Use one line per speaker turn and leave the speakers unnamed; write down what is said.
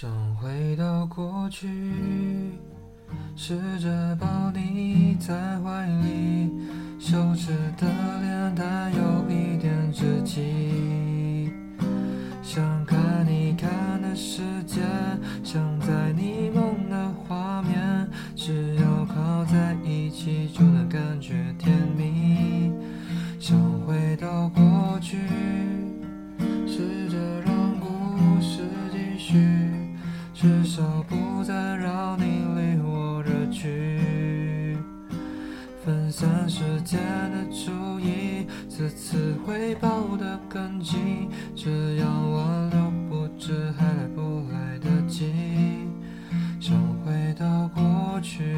想回到过去，试着抱你在怀里，羞耻的脸带有一点稚气。想看你看的世界，想在你梦的画面，只要靠在一起就能感觉甜蜜。想回到过去，至少不再让你离我而去，分散时间的注意，这次会抱得更紧，这样我都不知还来不来得及，想回到过去。